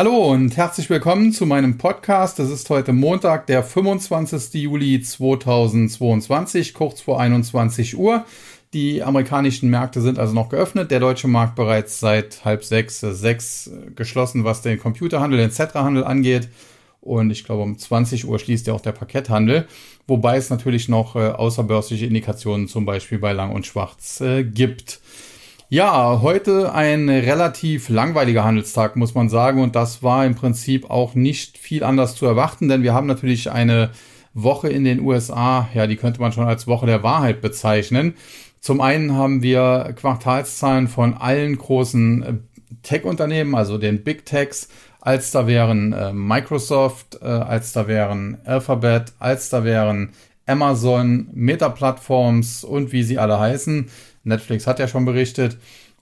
Hallo und herzlich willkommen zu meinem Podcast. Es ist heute Montag, der 25. Juli 2022, kurz vor 21 Uhr. Die amerikanischen Märkte sind also noch geöffnet, der deutsche Markt bereits seit halb sechs, sechs geschlossen, was den Computerhandel, den Zetra-Handel angeht. Und ich glaube, um 20 Uhr schließt ja auch der Parketthandel, wobei es natürlich noch äh, außerbörsliche Indikationen zum Beispiel bei Lang und Schwarz äh, gibt. Ja, heute ein relativ langweiliger Handelstag, muss man sagen. Und das war im Prinzip auch nicht viel anders zu erwarten, denn wir haben natürlich eine Woche in den USA, ja, die könnte man schon als Woche der Wahrheit bezeichnen. Zum einen haben wir Quartalszahlen von allen großen äh, Tech-Unternehmen, also den Big Techs, als da wären äh, Microsoft, äh, als da wären Alphabet, als da wären Amazon, Meta-Plattforms und wie sie alle heißen. Netflix hat ja schon berichtet.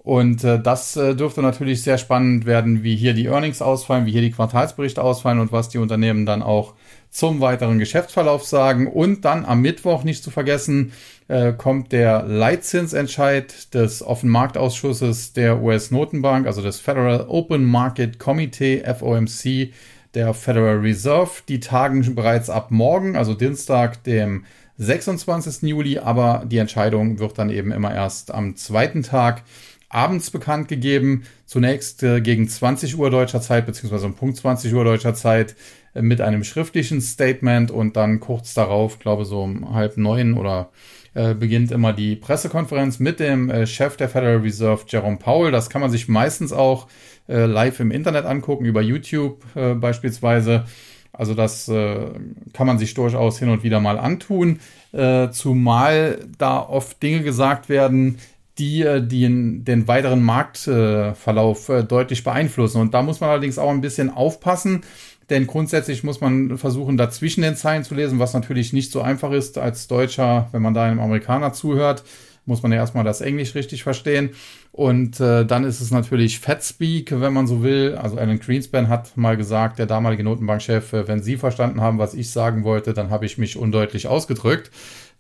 Und äh, das äh, dürfte natürlich sehr spannend werden, wie hier die Earnings ausfallen, wie hier die Quartalsberichte ausfallen und was die Unternehmen dann auch zum weiteren Geschäftsverlauf sagen. Und dann am Mittwoch nicht zu vergessen, äh, kommt der Leitzinsentscheid des Offenmarktausschusses der US-Notenbank, also des Federal Open Market Committee, FOMC, der Federal Reserve. Die tagen bereits ab morgen, also Dienstag, dem 26. Juli, aber die Entscheidung wird dann eben immer erst am zweiten Tag abends bekannt gegeben. Zunächst äh, gegen 20 Uhr deutscher Zeit, beziehungsweise um Punkt 20 Uhr deutscher Zeit äh, mit einem schriftlichen Statement und dann kurz darauf, glaube so um halb neun oder äh, beginnt immer die Pressekonferenz mit dem äh, Chef der Federal Reserve, Jerome Powell. Das kann man sich meistens auch äh, live im Internet angucken, über YouTube äh, beispielsweise. Also das äh, kann man sich durchaus hin und wieder mal antun, äh, zumal da oft Dinge gesagt werden, die, äh, die den weiteren Marktverlauf äh, deutlich beeinflussen. Und da muss man allerdings auch ein bisschen aufpassen, denn grundsätzlich muss man versuchen, dazwischen den Zeilen zu lesen, was natürlich nicht so einfach ist als Deutscher, wenn man da einem Amerikaner zuhört muss man ja erstmal das Englisch richtig verstehen. Und äh, dann ist es natürlich Fatspeak, wenn man so will. Also Alan Greenspan hat mal gesagt, der damalige Notenbankchef, äh, wenn Sie verstanden haben, was ich sagen wollte, dann habe ich mich undeutlich ausgedrückt.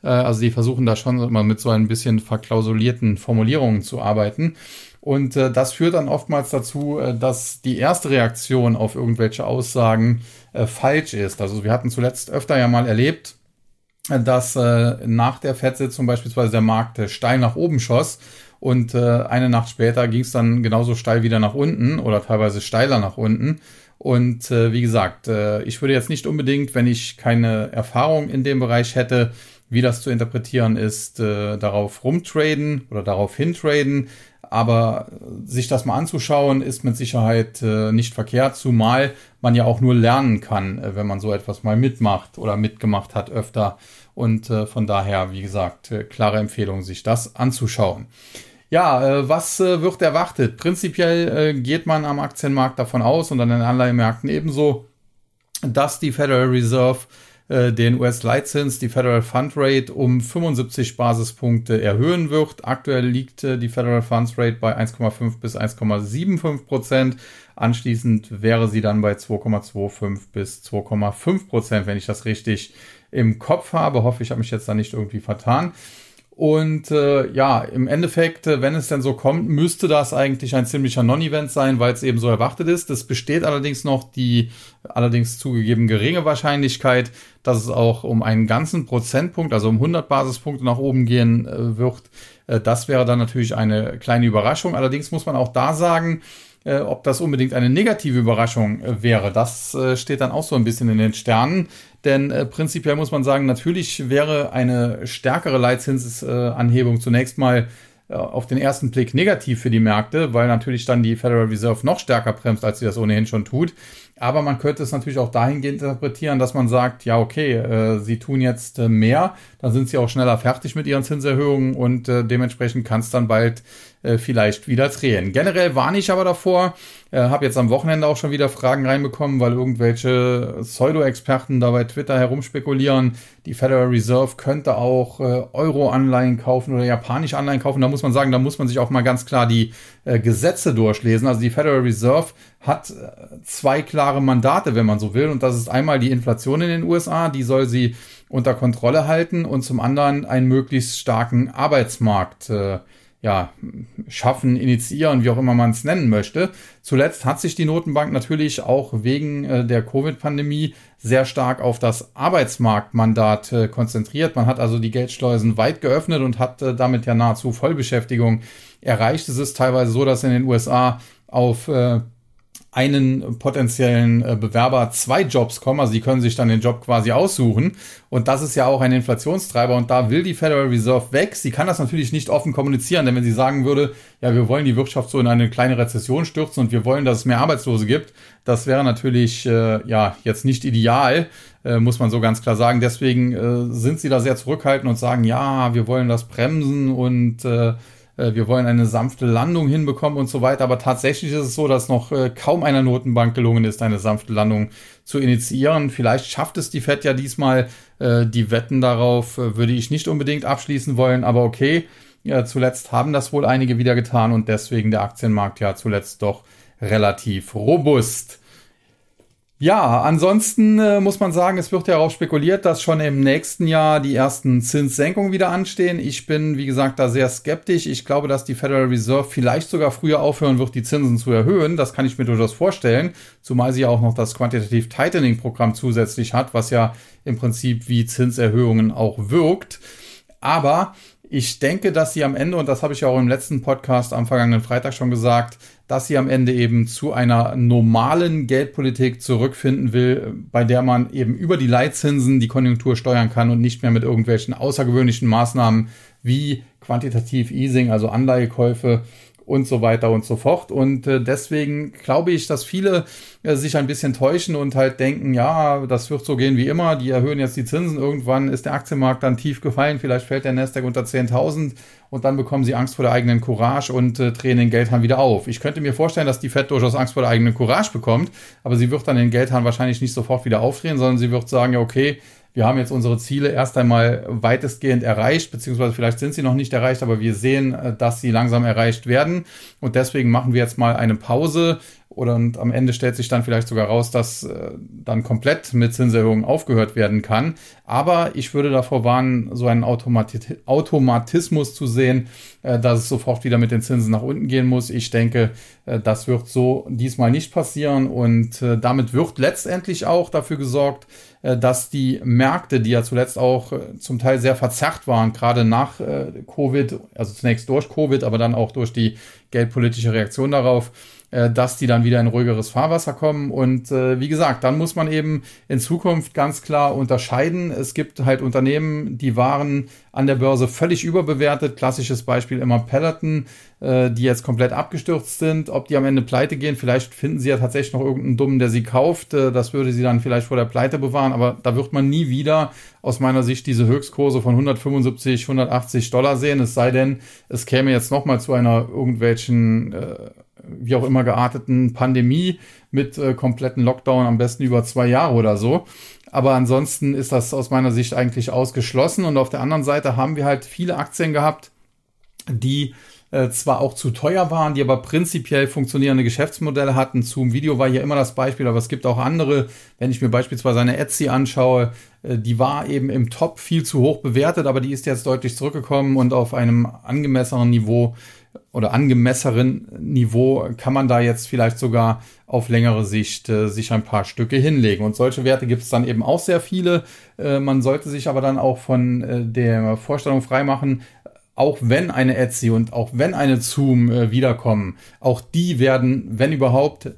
Äh, also die versuchen da schon immer mit so ein bisschen verklausulierten Formulierungen zu arbeiten. Und äh, das führt dann oftmals dazu, äh, dass die erste Reaktion auf irgendwelche Aussagen äh, falsch ist. Also wir hatten zuletzt öfter ja mal erlebt, dass äh, nach der Fettsitzung beispielsweise der Markt äh, steil nach oben schoss und äh, eine Nacht später ging es dann genauso steil wieder nach unten oder teilweise steiler nach unten. Und äh, wie gesagt, äh, ich würde jetzt nicht unbedingt, wenn ich keine Erfahrung in dem Bereich hätte, wie das zu interpretieren ist, äh, darauf rumtraden oder darauf hintraden. Aber sich das mal anzuschauen, ist mit Sicherheit äh, nicht verkehrt, zumal man ja auch nur lernen kann, äh, wenn man so etwas mal mitmacht oder mitgemacht hat öfter. Und äh, von daher, wie gesagt, äh, klare Empfehlung, sich das anzuschauen. Ja, äh, was äh, wird erwartet? Prinzipiell geht man am Aktienmarkt davon aus und an den Anleihemärkten ebenso, dass die Federal Reserve äh, den US-Leitzins, die Federal Fund Rate, um 75 Basispunkte erhöhen wird. Aktuell liegt äh, die Federal Funds Rate bei 1,5 bis 1,75 Prozent. Anschließend wäre sie dann bei 2,25 bis 2,5 Prozent, wenn ich das richtig im Kopf habe. Hoffe, ich habe mich jetzt da nicht irgendwie vertan. Und äh, ja, im Endeffekt, äh, wenn es denn so kommt, müsste das eigentlich ein ziemlicher Non-Event sein, weil es eben so erwartet ist. Es besteht allerdings noch die allerdings zugegeben geringe Wahrscheinlichkeit, dass es auch um einen ganzen Prozentpunkt, also um 100 Basispunkte nach oben gehen äh, wird. Äh, das wäre dann natürlich eine kleine Überraschung. Allerdings muss man auch da sagen, äh, ob das unbedingt eine negative Überraschung äh, wäre, das äh, steht dann auch so ein bisschen in den Sternen. Denn äh, prinzipiell muss man sagen, natürlich wäre eine stärkere Leitzinsanhebung zunächst mal äh, auf den ersten Blick negativ für die Märkte, weil natürlich dann die Federal Reserve noch stärker bremst, als sie das ohnehin schon tut. Aber man könnte es natürlich auch dahingehend interpretieren, dass man sagt, ja, okay, äh, sie tun jetzt äh, mehr, dann sind sie auch schneller fertig mit ihren Zinserhöhungen und äh, dementsprechend kann es dann bald äh, vielleicht wieder drehen. Generell warne ich aber davor, äh, habe jetzt am Wochenende auch schon wieder Fragen reinbekommen, weil irgendwelche Pseudo-Experten da bei Twitter herumspekulieren, die Federal Reserve könnte auch äh, Euro-Anleihen kaufen oder japanische Anleihen kaufen. Da muss man sagen, da muss man sich auch mal ganz klar die äh, Gesetze durchlesen. Also die Federal Reserve hat äh, zwei klare Mandate, wenn man so will. Und das ist einmal die Inflation in den USA, die soll sie unter Kontrolle halten und zum anderen einen möglichst starken Arbeitsmarkt äh, ja, schaffen, initiieren, wie auch immer man es nennen möchte. Zuletzt hat sich die Notenbank natürlich auch wegen äh, der Covid-Pandemie sehr stark auf das Arbeitsmarktmandat äh, konzentriert. Man hat also die Geldschleusen weit geöffnet und hat äh, damit ja nahezu Vollbeschäftigung erreicht. Es ist teilweise so, dass in den USA auf äh, einen potenziellen äh, Bewerber zwei Jobs kommen. Also die können sich dann den Job quasi aussuchen. Und das ist ja auch ein Inflationstreiber. Und da will die Federal Reserve weg. Sie kann das natürlich nicht offen kommunizieren, denn wenn sie sagen würde, ja, wir wollen die Wirtschaft so in eine kleine Rezession stürzen und wir wollen, dass es mehr Arbeitslose gibt, das wäre natürlich äh, ja jetzt nicht ideal, äh, muss man so ganz klar sagen. Deswegen äh, sind sie da sehr zurückhaltend und sagen, ja, wir wollen das bremsen und äh, äh, wir wollen eine sanfte Landung hinbekommen und so weiter. Aber tatsächlich ist es so, dass noch äh, kaum einer Notenbank gelungen ist, eine sanfte Landung zu initiieren. Vielleicht schafft es die Fed ja diesmal. Äh, die Wetten darauf würde ich nicht unbedingt abschließen wollen, aber okay. Ja, zuletzt haben das wohl einige wieder getan und deswegen der Aktienmarkt ja zuletzt doch relativ robust. Ja, ansonsten äh, muss man sagen, es wird ja auch spekuliert, dass schon im nächsten Jahr die ersten Zinssenkungen wieder anstehen. Ich bin, wie gesagt, da sehr skeptisch. Ich glaube, dass die Federal Reserve vielleicht sogar früher aufhören wird, die Zinsen zu erhöhen. Das kann ich mir durchaus vorstellen, zumal sie ja auch noch das Quantitative Tightening Programm zusätzlich hat, was ja im Prinzip wie Zinserhöhungen auch wirkt. Aber ich denke, dass sie am Ende, und das habe ich ja auch im letzten Podcast am vergangenen Freitag schon gesagt, dass sie am Ende eben zu einer normalen Geldpolitik zurückfinden will, bei der man eben über die Leitzinsen die Konjunktur steuern kann und nicht mehr mit irgendwelchen außergewöhnlichen Maßnahmen wie quantitativ Easing, also Anleihekäufe und so weiter und so fort. Und äh, deswegen glaube ich, dass viele äh, sich ein bisschen täuschen und halt denken, ja, das wird so gehen wie immer, die erhöhen jetzt die Zinsen, irgendwann ist der Aktienmarkt dann tief gefallen, vielleicht fällt der Nasdaq unter 10.000 und dann bekommen sie Angst vor der eigenen Courage und äh, drehen den Geldhahn wieder auf. Ich könnte mir vorstellen, dass die Fed durchaus Angst vor der eigenen Courage bekommt, aber sie wird dann den Geldhahn wahrscheinlich nicht sofort wieder aufdrehen, sondern sie wird sagen, ja, okay, wir haben jetzt unsere Ziele erst einmal weitestgehend erreicht, beziehungsweise vielleicht sind sie noch nicht erreicht, aber wir sehen, äh, dass sie langsam erreicht werden. Und deswegen machen wir jetzt mal eine Pause. Und am Ende stellt sich dann vielleicht sogar raus, dass äh, dann komplett mit Zinserhöhungen aufgehört werden kann. Aber ich würde davor warnen, so einen Automatismus zu sehen, äh, dass es sofort wieder mit den Zinsen nach unten gehen muss. Ich denke, das wird so diesmal nicht passieren. Und damit wird letztendlich auch dafür gesorgt, äh, dass die Märkte, die ja zuletzt auch äh, zum Teil sehr verzerrt waren, gerade nach äh, Covid, also zunächst durch Covid, aber dann auch durch die geldpolitische Reaktion darauf, äh, dass die dann wieder in ruhigeres Fahrwasser kommen. Und äh, wie gesagt, dann muss man eben in Zukunft ganz klar unterscheiden. Es gibt halt Unternehmen, die waren an der Börse völlig überbewertet. Klassisches Beispiel immer Peloton, äh, die jetzt komplett abgestürzt sind. Ob die am Ende pleite gehen, vielleicht finden sie ja tatsächlich noch irgendeinen Dummen, der sie kauft. Äh, das würde sie dann vielleicht vor der Pleite bewahren, aber da wird man nie wieder aus meiner Sicht diese Höchstkurse von 175, 180 Dollar sehen. Es sei denn, es käme jetzt nochmal zu einer irgendwelchen äh, wie auch immer gearteten Pandemie mit äh, kompletten Lockdown, am besten über zwei Jahre oder so. Aber ansonsten ist das aus meiner Sicht eigentlich ausgeschlossen. Und auf der anderen Seite haben wir halt viele Aktien gehabt, die äh, zwar auch zu teuer waren, die aber prinzipiell funktionierende Geschäftsmodelle hatten. Zoom Video war hier immer das Beispiel, aber es gibt auch andere. Wenn ich mir beispielsweise eine Etsy anschaue, äh, die war eben im Top viel zu hoch bewertet, aber die ist jetzt deutlich zurückgekommen und auf einem angemessenen Niveau oder angemesseren Niveau kann man da jetzt vielleicht sogar auf längere Sicht äh, sich ein paar Stücke hinlegen. Und solche Werte gibt es dann eben auch sehr viele. Äh, man sollte sich aber dann auch von äh, der Vorstellung freimachen, auch wenn eine Etsy und auch wenn eine Zoom äh, wiederkommen, auch die werden, wenn überhaupt, äh,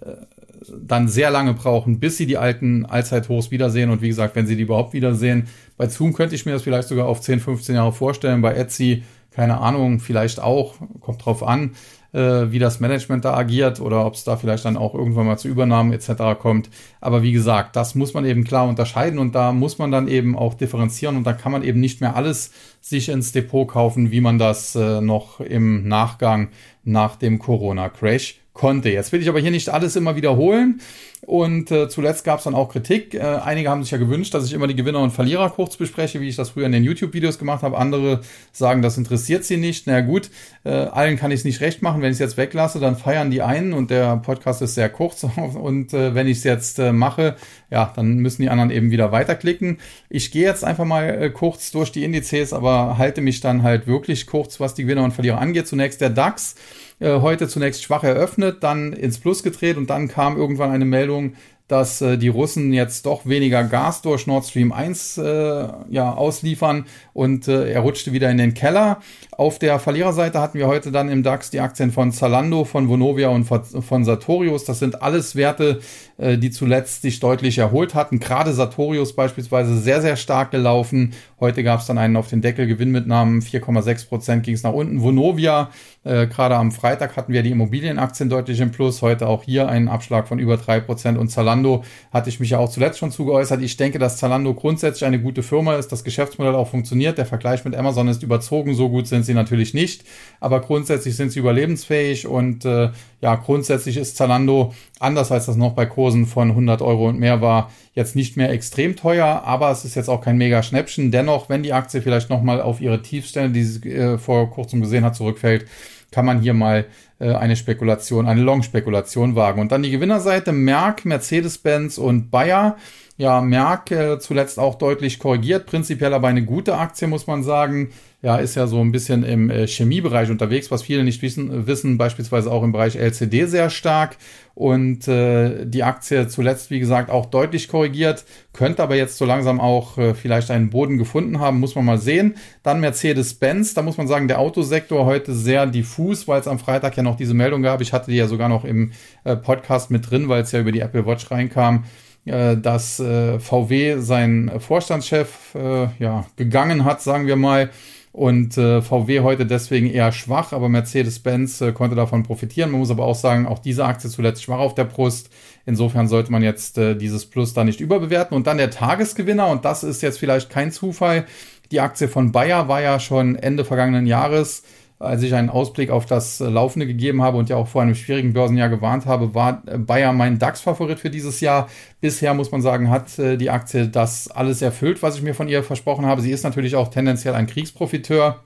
dann sehr lange brauchen, bis sie die alten Allzeithochs wiedersehen. Und wie gesagt, wenn sie die überhaupt wiedersehen, bei Zoom könnte ich mir das vielleicht sogar auf 10, 15 Jahre vorstellen. Bei Etsy keine Ahnung, vielleicht auch, kommt drauf an, äh, wie das Management da agiert oder ob es da vielleicht dann auch irgendwann mal zu Übernahmen etc. kommt. Aber wie gesagt, das muss man eben klar unterscheiden und da muss man dann eben auch differenzieren und da kann man eben nicht mehr alles sich ins Depot kaufen, wie man das äh, noch im Nachgang nach dem Corona-Crash konnte. Jetzt will ich aber hier nicht alles immer wiederholen. Und äh, zuletzt gab es dann auch Kritik. Äh, einige haben sich ja gewünscht, dass ich immer die Gewinner und Verlierer kurz bespreche, wie ich das früher in den YouTube-Videos gemacht habe. Andere sagen, das interessiert sie nicht. Na gut, äh, allen kann ich es nicht recht machen. Wenn ich es jetzt weglasse, dann feiern die einen und der Podcast ist sehr kurz. Und äh, wenn ich es jetzt äh, mache, ja, dann müssen die anderen eben wieder weiterklicken. Ich gehe jetzt einfach mal äh, kurz durch die Indizes, aber halte mich dann halt wirklich kurz, was die Gewinner und Verlierer angeht. Zunächst der DAX. Äh, heute zunächst schwach eröffnet, dann ins Plus gedreht und dann kam irgendwann eine Meldung, dass äh, die Russen jetzt doch weniger Gas durch Nord Stream 1 äh, ja, ausliefern und äh, er rutschte wieder in den Keller. Auf der Verliererseite hatten wir heute dann im DAX die Aktien von Zalando, von Vonovia und von Sartorius. Das sind alles Werte, die zuletzt sich deutlich erholt hatten. Gerade Sartorius beispielsweise sehr, sehr stark gelaufen. Heute gab es dann einen auf den Deckel Gewinnmitnahmen, 4,6 Prozent ging es nach unten. Vonovia, äh, gerade am Freitag hatten wir die Immobilienaktien deutlich im Plus. Heute auch hier einen Abschlag von über drei Prozent. Und Zalando hatte ich mich ja auch zuletzt schon zugeäußert. Ich denke, dass Zalando grundsätzlich eine gute Firma ist, das Geschäftsmodell auch funktioniert. Der Vergleich mit Amazon ist überzogen. So gut sind sie natürlich nicht. Aber grundsätzlich sind sie überlebensfähig und äh, ja, grundsätzlich ist Zalando, anders als das noch bei Kursen von 100 Euro und mehr war, jetzt nicht mehr extrem teuer, aber es ist jetzt auch kein mega Schnäppchen. Dennoch, wenn die Aktie vielleicht nochmal auf ihre Tiefstände, die sie äh, vor kurzem gesehen hat, zurückfällt, kann man hier mal äh, eine Spekulation, eine Long-Spekulation wagen. Und dann die Gewinnerseite, Merck, Mercedes-Benz und Bayer. Ja, Merck äh, zuletzt auch deutlich korrigiert, prinzipiell aber eine gute Aktie, muss man sagen ja, ist ja so ein bisschen im äh, Chemiebereich unterwegs, was viele nicht wissen, wissen, beispielsweise auch im Bereich LCD sehr stark. Und äh, die Aktie zuletzt, wie gesagt, auch deutlich korrigiert, könnte aber jetzt so langsam auch äh, vielleicht einen Boden gefunden haben, muss man mal sehen. Dann Mercedes-Benz, da muss man sagen, der Autosektor heute sehr diffus, weil es am Freitag ja noch diese Meldung gab. Ich hatte die ja sogar noch im äh, Podcast mit drin, weil es ja über die Apple Watch reinkam äh, dass äh, VW sein Vorstandschef äh, ja gegangen hat, sagen wir mal, und äh, VW heute deswegen eher schwach, aber Mercedes-Benz äh, konnte davon profitieren. Man muss aber auch sagen, auch diese Aktie zuletzt schwach auf der Brust. Insofern sollte man jetzt äh, dieses Plus da nicht überbewerten. Und dann der Tagesgewinner, und das ist jetzt vielleicht kein Zufall. Die Aktie von Bayer war ja schon Ende vergangenen Jahres als ich einen Ausblick auf das äh, Laufende gegeben habe und ja auch vor einem schwierigen Börsenjahr gewarnt habe, war äh, Bayer mein DAX-Favorit für dieses Jahr. Bisher muss man sagen, hat äh, die Aktie das alles erfüllt, was ich mir von ihr versprochen habe. Sie ist natürlich auch tendenziell ein Kriegsprofiteur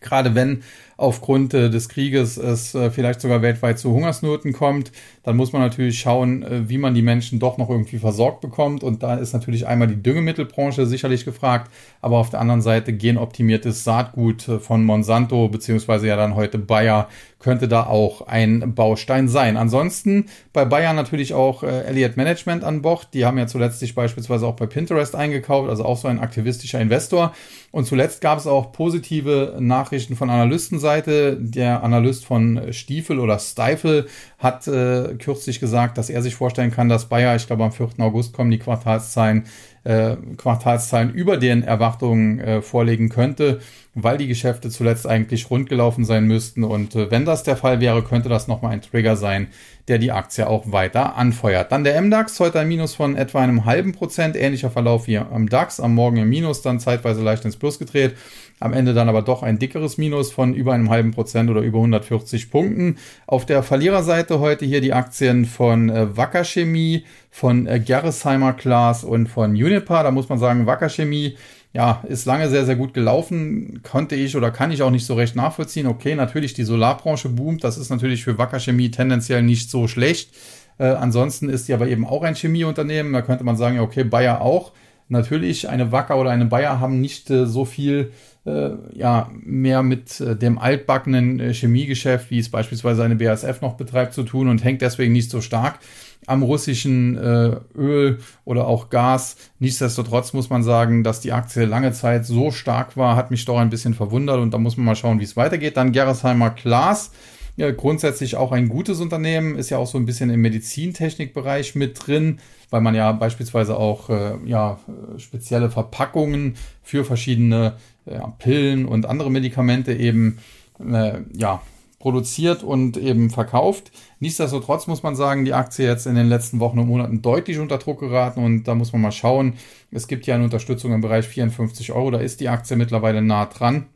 gerade wenn aufgrund äh, des Krieges es äh, vielleicht sogar weltweit zu Hungersnoten kommt, dann muss man natürlich schauen, äh, wie man die Menschen doch noch irgendwie versorgt bekommt. Und da ist natürlich einmal die Düngemittelbranche sicherlich gefragt, aber auf der anderen Seite genoptimiertes Saatgut äh, von Monsanto, beziehungsweise ja dann heute Bayer, könnte da auch ein Baustein sein. Ansonsten bei Bayer natürlich auch äh, Elliott Management an Bord. Die haben ja zuletzt sich beispielsweise auch bei Pinterest eingekauft, also auch so ein aktivistischer Investor. Und zuletzt gab es auch positive Nachrichten von Analystenseite. Der Analyst von Stiefel oder Stifel hat äh, kürzlich gesagt, dass er sich vorstellen kann, dass Bayer, ich glaube am 4. August kommen die Quartalszahlen, äh, Quartalszahlen über den Erwartungen äh, vorlegen könnte, weil die Geschäfte zuletzt eigentlich rund gelaufen sein müssten. Und äh, wenn das der Fall wäre, könnte das nochmal ein Trigger sein, der die Aktie auch weiter anfeuert. Dann der MDAX, heute ein Minus von etwa einem halben Prozent, ähnlicher Verlauf wie am DAX, am Morgen im Minus, dann zeitweise leicht ins Plus gedreht, am Ende dann aber doch ein dickeres Minus von über einem halben Prozent oder über 140 Punkten. Auf der Verliererseite heute hier die Aktien von äh, Wacker Chemie, von äh, Gerresheimer Glas und von Unipa. Da muss man sagen, Wacker Chemie ja, ist lange sehr, sehr gut gelaufen. Konnte ich oder kann ich auch nicht so recht nachvollziehen. Okay, natürlich, die Solarbranche boomt. Das ist natürlich für Wacker Chemie tendenziell nicht so schlecht. Äh, ansonsten ist sie aber eben auch ein Chemieunternehmen. Da könnte man sagen, okay, Bayer auch. Natürlich, eine Wacker oder eine Bayer haben nicht äh, so viel äh, ja, mehr mit äh, dem altbackenen äh, Chemiegeschäft, wie es beispielsweise eine BASF noch betreibt, zu tun und hängt deswegen nicht so stark am russischen äh, Öl oder auch Gas. Nichtsdestotrotz muss man sagen, dass die Aktie lange Zeit so stark war, hat mich doch ein bisschen verwundert und da muss man mal schauen, wie es weitergeht. Dann Gerresheimer Glas. Ja, grundsätzlich auch ein gutes Unternehmen, ist ja auch so ein bisschen im Medizintechnikbereich mit drin, weil man ja beispielsweise auch äh, ja, spezielle Verpackungen für verschiedene äh, Pillen und andere Medikamente eben äh, ja, produziert und eben verkauft. Nichtsdestotrotz muss man sagen, die Aktie jetzt in den letzten Wochen und Monaten deutlich unter Druck geraten und da muss man mal schauen. Es gibt ja eine Unterstützung im Bereich 54 Euro, da ist die Aktie mittlerweile nah dran.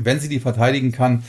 Wenn sie die verteidigen kann,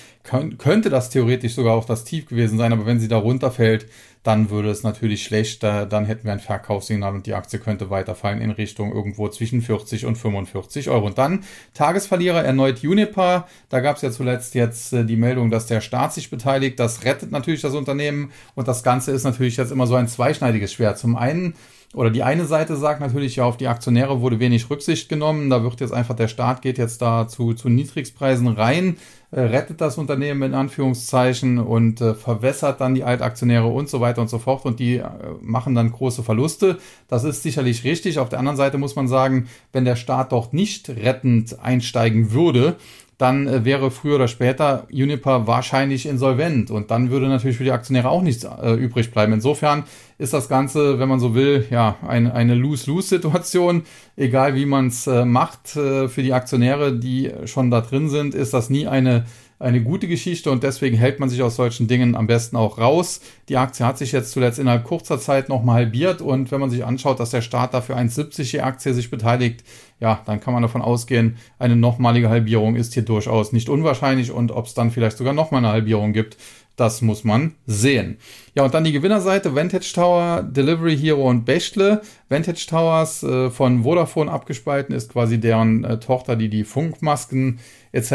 könnte das theoretisch sogar auch das Tief gewesen sein, aber wenn sie da runterfällt, dann würde es natürlich schlecht, dann hätten wir ein Verkaufssignal und die Aktie könnte weiterfallen in Richtung irgendwo zwischen 40 und 45 Euro. Und dann Tagesverlierer erneut Uniper. Da gab es ja zuletzt jetzt äh, die Meldung, dass der Staat sich beteiligt. Das rettet natürlich das Unternehmen und das Ganze ist natürlich jetzt immer so ein zweischneidiges Schwert. Zum einen oder die eine Seite sagt natürlich, ja, auf die Aktionäre wurde wenig Rücksicht genommen. Da wird jetzt einfach der Staat geht jetzt da zu, zu Niedrigpreisen rein, äh, rettet das Unternehmen in Anführungszeichen und äh, verwässert dann die Altaktionäre und so weiter und so fort und die äh, machen dann große Verluste. Das ist sicherlich richtig. Auf der anderen Seite muss man sagen, wenn der Staat dort nicht rettend einsteigen würde, dann äh, wäre früher oder später Uniper wahrscheinlich insolvent und dann würde natürlich für die Aktionäre auch nichts äh, übrig bleiben. Insofern ist das Ganze, wenn man so will, ja, ein, eine Lose-Lose-Situation. Egal wie man es äh, macht, äh, für die Aktionäre, die schon da drin sind, ist das nie eine eine gute Geschichte und deswegen hält man sich aus solchen Dingen am besten auch raus. Die Aktie hat sich jetzt zuletzt innerhalb kurzer Zeit nochmal halbiert und wenn man sich anschaut, dass der Staat dafür 1,70 die Aktie sich beteiligt, ja, dann kann man davon ausgehen, eine nochmalige Halbierung ist hier durchaus nicht unwahrscheinlich und ob es dann vielleicht sogar nochmal eine Halbierung gibt, das muss man sehen. Ja, und dann die Gewinnerseite, Vantage Tower, Delivery Hero und Bechtle. Vantage Towers äh, von Vodafone abgespalten ist quasi deren äh, Tochter, die die Funkmasken etc.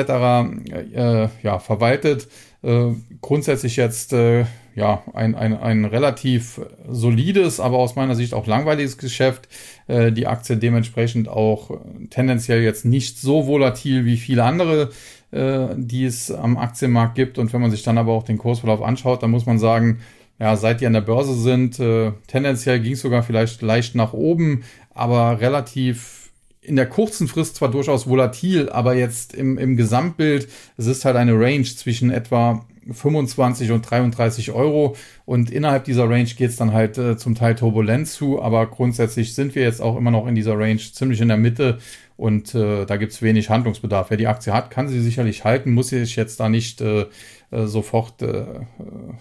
Äh, ja, verwaltet. Äh, grundsätzlich jetzt äh, ja ein, ein, ein relativ solides, aber aus meiner Sicht auch langweiliges Geschäft. Äh, die Aktie dementsprechend auch tendenziell jetzt nicht so volatil wie viele andere äh, die es am Aktienmarkt gibt. Und wenn man sich dann aber auch den Kursverlauf anschaut, dann muss man sagen, ja, seit die an der Börse sind, äh, tendenziell ging es sogar vielleicht leicht nach oben, aber relativ in der kurzen Frist zwar durchaus volatil, aber jetzt im, im Gesamtbild, es ist halt eine Range zwischen etwa 25 und 33 Euro und innerhalb dieser Range geht es dann halt äh, zum Teil turbulent zu, aber grundsätzlich sind wir jetzt auch immer noch in dieser Range ziemlich in der Mitte und äh, da gibt es wenig Handlungsbedarf. Wer die Aktie hat, kann sie sicherlich halten, muss sich jetzt da nicht äh, äh sofort äh, äh,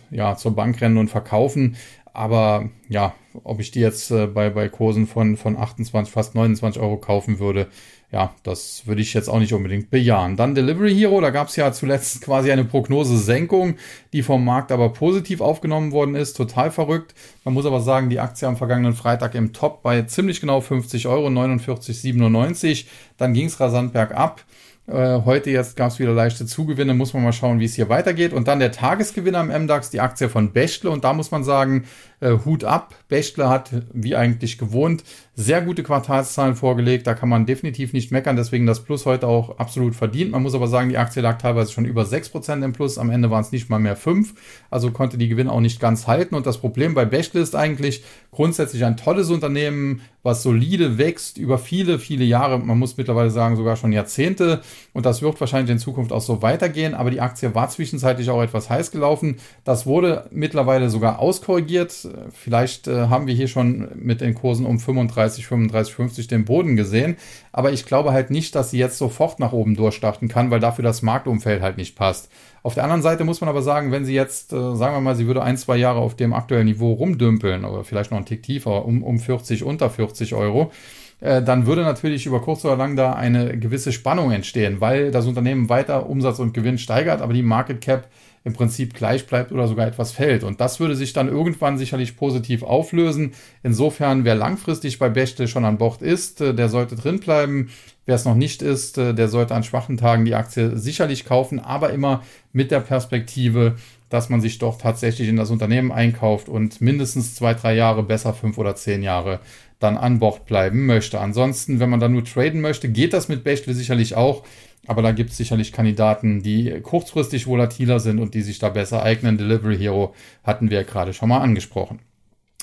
ja, zur Bank rennen und verkaufen. Aber ja, ob ich die jetzt äh, bei, bei Kursen von, von 28, fast 29 Euro kaufen würde, ja, das würde ich jetzt auch nicht unbedingt bejahen. Dann Delivery Hero, da gab es ja zuletzt quasi eine Prognose-Senkung, die vom Markt aber positiv aufgenommen worden ist. Total verrückt. Man muss aber sagen, die Aktie am vergangenen Freitag im Top bei ziemlich genau 50 Euro, 49,97. Dann ging es rasant bergab. Äh, heute jetzt gab es wieder leichte Zugewinne, muss man mal schauen, wie es hier weitergeht. Und dann der Tagesgewinner im MDAX, die Aktie von Bechtle. Und da muss man sagen, äh, Hut ab. Bechtle hat, wie eigentlich gewohnt, sehr gute Quartalszahlen vorgelegt. Da kann man definitiv nicht meckern. Deswegen das Plus heute auch absolut verdient. Man muss aber sagen, die Aktie lag teilweise schon über 6% im Plus. Am Ende waren es nicht mal mehr 5. Also konnte die Gewinne auch nicht ganz halten. Und das Problem bei Bechtle ist eigentlich grundsätzlich ein tolles Unternehmen, was solide wächst über viele, viele Jahre. Man muss mittlerweile sagen, sogar schon Jahrzehnte. Und das wird wahrscheinlich in Zukunft auch so weitergehen. Aber die Aktie war zwischenzeitlich auch etwas heiß gelaufen. Das wurde mittlerweile sogar auskorrigiert Vielleicht äh, haben wir hier schon mit den Kursen um 35, 35, 50 den Boden gesehen. Aber ich glaube halt nicht, dass sie jetzt sofort nach oben durchstarten kann, weil dafür das Marktumfeld halt nicht passt. Auf der anderen Seite muss man aber sagen, wenn sie jetzt, äh, sagen wir mal, sie würde ein, zwei Jahre auf dem aktuellen Niveau rumdümpeln oder vielleicht noch einen Tick tiefer, um, um 40, unter 40 Euro, äh, dann würde natürlich über kurz oder lang da eine gewisse Spannung entstehen, weil das Unternehmen weiter Umsatz und Gewinn steigert, aber die Market Cap im Prinzip gleich bleibt oder sogar etwas fällt. Und das würde sich dann irgendwann sicherlich positiv auflösen. Insofern, wer langfristig bei Bechtle schon an Bord ist, äh, der sollte drin bleiben. Wer es noch nicht ist, äh, der sollte an schwachen Tagen die Aktie sicherlich kaufen, aber immer mit der Perspektive, dass man sich doch tatsächlich in das Unternehmen einkauft und mindestens zwei, drei Jahre, besser fünf oder zehn Jahre dann an Bord bleiben möchte. Ansonsten, wenn man dann nur traden möchte, geht das mit Bechtle sicherlich auch. Aber da gibt es sicherlich Kandidaten, die kurzfristig volatiler sind und die sich da besser eignen. Delivery Hero hatten wir gerade schon mal angesprochen.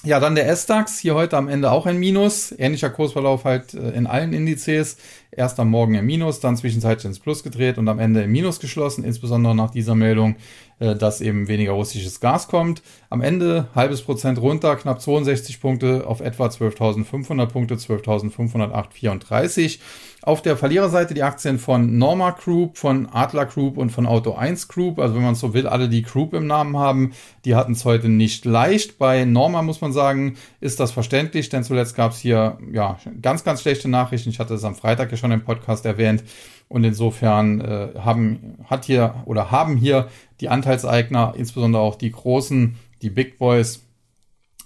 Ja, dann der S-DAX, hier heute am Ende auch ein Minus. Ähnlicher Kursverlauf halt äh, in allen Indizes. Erst am Morgen im Minus, dann zwischenzeitlich ins Plus gedreht und am Ende im Minus geschlossen, insbesondere nach dieser Meldung, äh, dass eben weniger russisches Gas kommt. Am Ende halbes Prozent runter, knapp 62 Punkte auf etwa 12.500 Punkte, 12.508,34. Auf der Verliererseite die Aktien von Norma Group, von Adler Group und von Auto 1 Group. Also wenn man so will, alle die Group im Namen haben, die hatten es heute nicht leicht. Bei Norma muss man sagen, ist das verständlich, denn zuletzt gab es hier ja ganz, ganz schlechte Nachrichten. Ich hatte es am Freitag ja schon im Podcast erwähnt. Und insofern äh, haben, hat hier oder haben hier die Anteilseigner, insbesondere auch die großen, die Big Boys,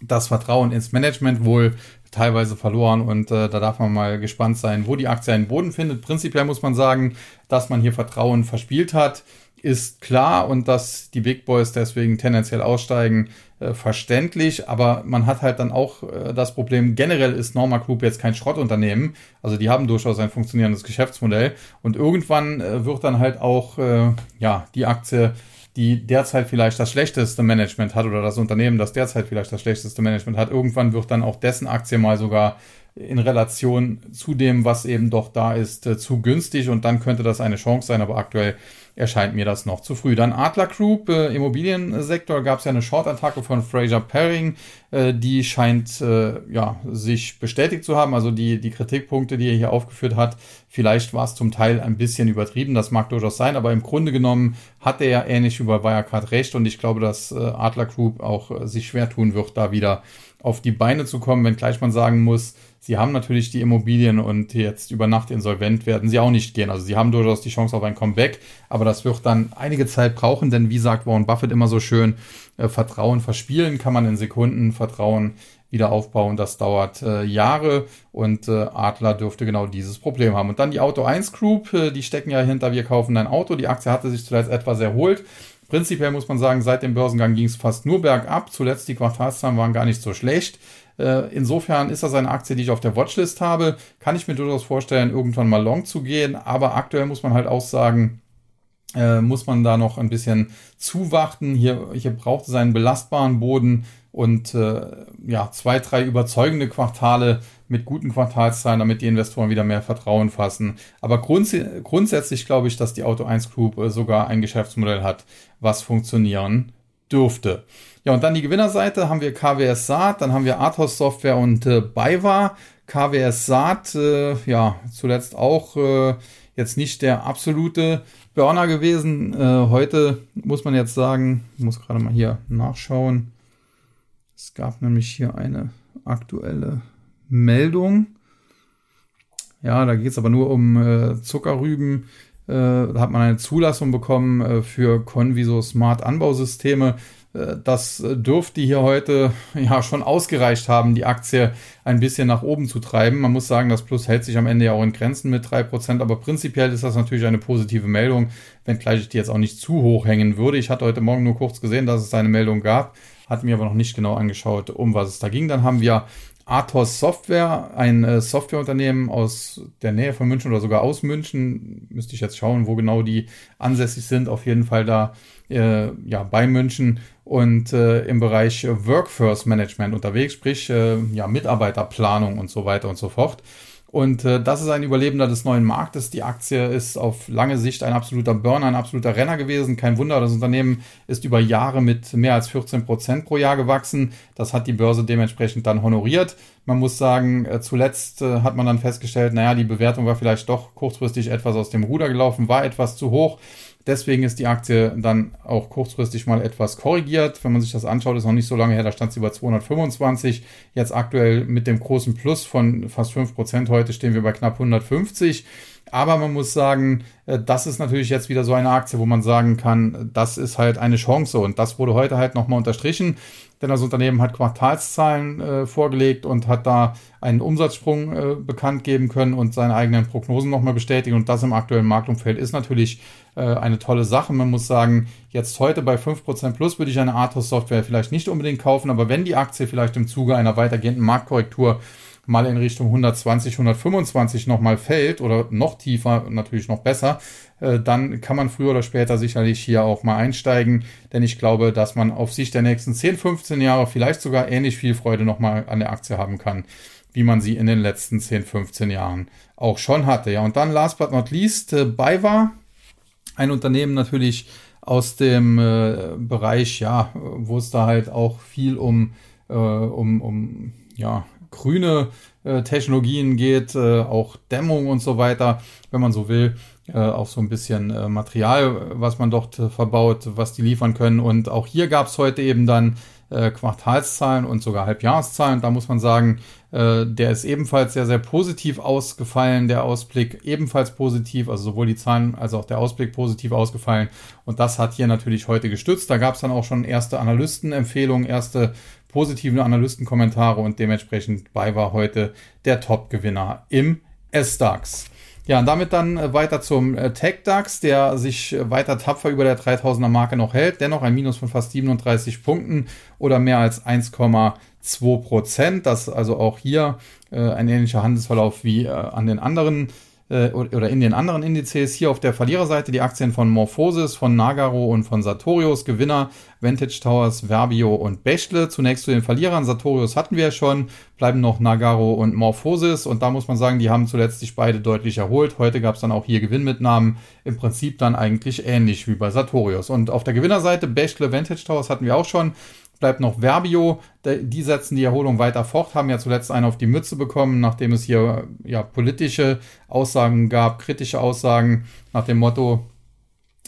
das Vertrauen ins Management wohl teilweise verloren und äh, da darf man mal gespannt sein, wo die Aktie einen Boden findet. Prinzipiell muss man sagen, dass man hier Vertrauen verspielt hat, ist klar und dass die Big Boys deswegen tendenziell aussteigen, äh, verständlich, aber man hat halt dann auch äh, das Problem, generell ist Norma Group jetzt kein Schrottunternehmen, also die haben durchaus ein funktionierendes Geschäftsmodell. Und irgendwann äh, wird dann halt auch äh, ja die Aktie die derzeit vielleicht das schlechteste Management hat oder das Unternehmen, das derzeit vielleicht das schlechteste Management hat, irgendwann wird dann auch dessen Aktie mal sogar in Relation zu dem, was eben doch da ist, äh, zu günstig und dann könnte das eine Chance sein, aber aktuell erscheint mir das noch zu früh. Dann Adler Group, äh, Immobiliensektor, gab es ja eine Short-Attacke von Fraser Paring, äh, die scheint äh, ja, sich bestätigt zu haben. Also die, die Kritikpunkte, die er hier aufgeführt hat, vielleicht war es zum Teil ein bisschen übertrieben, das mag durchaus sein, aber im Grunde genommen hat er ja ähnlich über Wirecard recht und ich glaube, dass äh, Adler Group auch äh, sich schwer tun wird, da wieder auf die Beine zu kommen, wenngleich man sagen muss, sie haben natürlich die Immobilien und jetzt über Nacht insolvent werden sie auch nicht gehen. Also sie haben durchaus die Chance auf ein Comeback, aber das wird dann einige Zeit brauchen, denn wie sagt Warren Buffett immer so schön, äh, Vertrauen verspielen kann man in Sekunden, Vertrauen wieder aufbauen, das dauert äh, Jahre und äh, Adler dürfte genau dieses Problem haben. Und dann die Auto 1 Group, äh, die stecken ja hinter, wir kaufen ein Auto. Die Aktie hatte sich zuletzt etwas erholt. Prinzipiell muss man sagen, seit dem Börsengang ging es fast nur bergab. Zuletzt die Quartalszahlen waren gar nicht so schlecht. Äh, insofern ist das eine Aktie, die ich auf der Watchlist habe. Kann ich mir durchaus vorstellen, irgendwann mal long zu gehen. Aber aktuell muss man halt auch sagen, äh, muss man da noch ein bisschen zuwarten. Hier, hier braucht es einen belastbaren Boden und äh, ja, zwei, drei überzeugende Quartale mit guten Quartalszahlen, damit die Investoren wieder mehr Vertrauen fassen. Aber grunds grundsätzlich glaube ich, dass die Auto 1 Group sogar ein Geschäftsmodell hat, was funktionieren dürfte. Ja, und dann die Gewinnerseite haben wir KWS Saat, dann haben wir Athos Software und äh, BayWa. KWS Saat, äh, ja, zuletzt auch äh, jetzt nicht der absolute Burner gewesen. Äh, heute muss man jetzt sagen, muss gerade mal hier nachschauen. Es gab nämlich hier eine aktuelle Meldung. Ja, da geht es aber nur um äh, Zuckerrüben. Äh, hat man eine Zulassung bekommen äh, für Conviso Smart Anbausysteme. Äh, das dürfte hier heute ja schon ausgereicht haben, die Aktie ein bisschen nach oben zu treiben. Man muss sagen, das Plus hält sich am Ende ja auch in Grenzen mit drei Prozent, aber prinzipiell ist das natürlich eine positive Meldung, wenngleich ich die jetzt auch nicht zu hoch hängen würde. Ich hatte heute Morgen nur kurz gesehen, dass es eine Meldung gab hat mir aber noch nicht genau angeschaut, um was es da ging. Dann haben wir Athos Software, ein äh, Softwareunternehmen aus der Nähe von München oder sogar aus München. Müsste ich jetzt schauen, wo genau die ansässig sind. Auf jeden Fall da äh, ja, bei München und äh, im Bereich Workforce Management unterwegs, sprich äh, ja, Mitarbeiterplanung und so weiter und so fort. Und äh, das ist ein Überlebender des neuen Marktes. Die Aktie ist auf lange Sicht ein absoluter Burner, ein absoluter Renner gewesen. Kein Wunder, das Unternehmen ist über Jahre mit mehr als 14 Prozent pro Jahr gewachsen. Das hat die Börse dementsprechend dann honoriert. Man muss sagen, äh, zuletzt äh, hat man dann festgestellt, naja, die Bewertung war vielleicht doch kurzfristig etwas aus dem Ruder gelaufen, war etwas zu hoch. Deswegen ist die Aktie dann auch kurzfristig mal etwas korrigiert. Wenn man sich das anschaut, ist noch nicht so lange her, da stand sie über 225. Jetzt aktuell mit dem großen Plus von fast 5% heute stehen wir bei knapp 150. Aber man muss sagen, äh, das ist natürlich jetzt wieder so eine Aktie, wo man sagen kann, das ist halt eine Chance und das wurde heute halt nochmal unterstrichen denn das Unternehmen hat Quartalszahlen äh, vorgelegt und hat da einen Umsatzsprung äh, bekannt geben können und seine eigenen Prognosen nochmal bestätigt. Und das im aktuellen Marktumfeld ist natürlich äh, eine tolle Sache. Man muss sagen, jetzt heute bei 5% plus würde ich eine Athos Software vielleicht nicht unbedingt kaufen, aber wenn die Aktie vielleicht im Zuge einer weitergehenden Marktkorrektur mal in Richtung 120, 125 nochmal fällt oder noch tiefer, natürlich noch besser, äh, dann kann man früher oder später sicherlich hier auch mal einsteigen, denn ich glaube, dass man auf Sicht der nächsten 10, 15 Jahre vielleicht sogar ähnlich viel Freude nochmal an der Aktie haben kann, wie man sie in den letzten 10, 15 Jahren auch schon hatte. Ja, und dann last but not least, äh, BayWa, ein Unternehmen natürlich aus dem äh, Bereich, ja, wo es da halt auch viel um, äh, um, um ja, grüne äh, Technologien geht, äh, auch Dämmung und so weiter, wenn man so will. Äh, auch so ein bisschen äh, Material, was man dort verbaut, was die liefern können. Und auch hier gab es heute eben dann äh, Quartalszahlen und sogar Halbjahreszahlen. Da muss man sagen, äh, der ist ebenfalls sehr, sehr positiv ausgefallen. Der Ausblick ebenfalls positiv, also sowohl die Zahlen als auch der Ausblick positiv ausgefallen. Und das hat hier natürlich heute gestützt. Da gab es dann auch schon erste Analystenempfehlungen, erste positiven Analystenkommentare und dementsprechend bei war heute der Top-Gewinner im S-DAX. Ja, und damit dann äh, weiter zum äh, Tech-DAX, der sich äh, weiter tapfer über der 3000er Marke noch hält. Dennoch ein Minus von fast 37 Punkten oder mehr als 1,2 Prozent. Das also auch hier äh, ein ähnlicher Handelsverlauf wie äh, an den anderen äh, oder in den anderen Indizes. Hier auf der Verliererseite die Aktien von Morphosis, von Nagaro und von Sartorius. Gewinner Vantage Towers, Verbio und Bechtle. Zunächst zu den Verlierern. Sartorius hatten wir ja schon. Bleiben noch Nagaro und Morphosis. Und da muss man sagen, die haben zuletzt sich beide deutlich erholt. Heute gab es dann auch hier Gewinnmitnahmen. Im Prinzip dann eigentlich ähnlich wie bei Sartorius. Und auf der Gewinnerseite Bechtle, Vantage Towers hatten wir auch schon bleibt noch Verbio. Die setzen die Erholung weiter fort, haben ja zuletzt einen auf die Mütze bekommen, nachdem es hier ja politische Aussagen gab, kritische Aussagen nach dem Motto,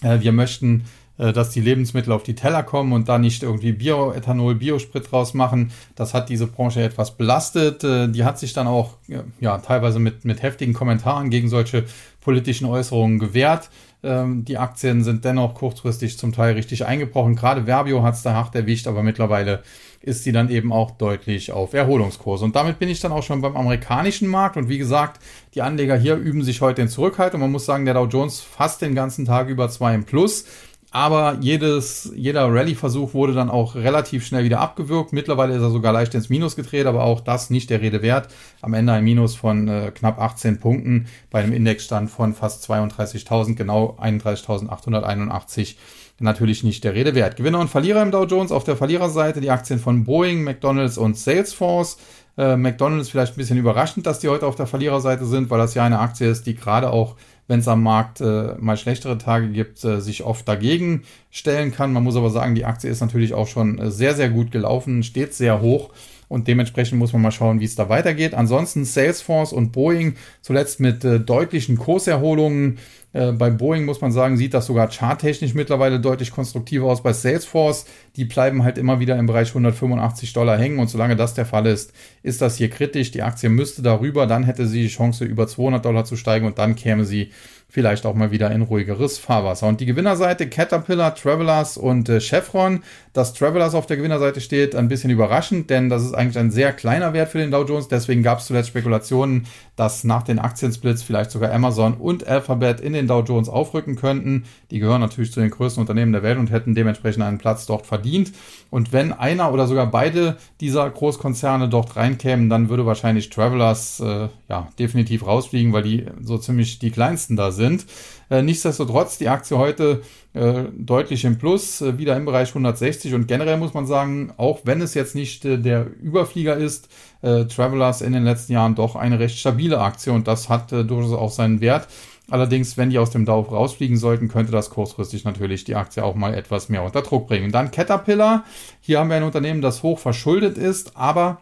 äh, wir möchten, äh, dass die Lebensmittel auf die Teller kommen und da nicht irgendwie Bioethanol, Biosprit draus machen. Das hat diese Branche etwas belastet. Äh, die hat sich dann auch ja teilweise mit, mit heftigen Kommentaren gegen solche politischen Äußerungen gewehrt. Ähm, die Aktien sind dennoch kurzfristig zum Teil richtig eingebrochen. Gerade Verbio hat es da hart erwischt, aber mittlerweile ist sie dann eben auch deutlich auf Erholungskurs. Und damit bin ich dann auch schon beim amerikanischen Markt. Und wie gesagt, die Anleger hier üben sich heute in Zurückhaltung. Man muss sagen, der Dow Jones fast den ganzen Tag über zwei im Plus. Aber jedes, jeder Rallye-Versuch wurde dann auch relativ schnell wieder abgewürgt. Mittlerweile ist er sogar leicht ins Minus gedreht, aber auch das nicht der Rede wert. Am Ende ein Minus von äh, knapp 18 Punkten bei einem Indexstand von fast 32.000, genau 31.881 natürlich nicht der Rede wert. Gewinner und Verlierer im Dow Jones. Auf der Verliererseite die Aktien von Boeing, McDonald's und Salesforce. Äh, McDonald's vielleicht ein bisschen überraschend, dass die heute auf der Verliererseite sind, weil das ja eine Aktie ist, die gerade auch wenn es am Markt äh, mal schlechtere Tage gibt, äh, sich oft dagegen stellen kann. Man muss aber sagen, die Aktie ist natürlich auch schon äh, sehr, sehr gut gelaufen, steht sehr hoch und dementsprechend muss man mal schauen, wie es da weitergeht. Ansonsten Salesforce und Boeing zuletzt mit äh, deutlichen Kurserholungen. Äh, bei Boeing muss man sagen, sieht das sogar charttechnisch mittlerweile deutlich konstruktiver aus. Bei Salesforce, die bleiben halt immer wieder im Bereich 185 Dollar hängen und solange das der Fall ist, ist das hier kritisch. Die Aktie müsste darüber, dann hätte sie die Chance über 200 Dollar zu steigen und dann käme sie vielleicht auch mal wieder in ruhigeres Fahrwasser. Und die Gewinnerseite Caterpillar, Travelers und äh, Chevron. Dass Travelers auf der Gewinnerseite steht, ein bisschen überraschend, denn das ist eigentlich ein sehr kleiner Wert für den Dow Jones. Deswegen gab es zuletzt Spekulationen, dass nach den Aktiensplits vielleicht sogar Amazon und Alphabet in den Dow Jones aufrücken könnten. Die gehören natürlich zu den größten Unternehmen der Welt und hätten dementsprechend einen Platz dort verdient. Und wenn einer oder sogar beide dieser Großkonzerne dort reinkämen, dann würde wahrscheinlich Travelers äh, ja definitiv rausfliegen, weil die so ziemlich die kleinsten da sind. Äh, nichtsdestotrotz die Aktie heute äh, deutlich im Plus, äh, wieder im Bereich 160 und generell muss man sagen, auch wenn es jetzt nicht äh, der Überflieger ist, äh, Travelers in den letzten Jahren doch eine recht stabile Aktie und das hat durchaus auch seinen Wert. Allerdings, wenn die aus dem Dow rausfliegen sollten, könnte das kurzfristig natürlich die Aktie auch mal etwas mehr unter Druck bringen. Dann Caterpillar. Hier haben wir ein Unternehmen, das hoch verschuldet ist, aber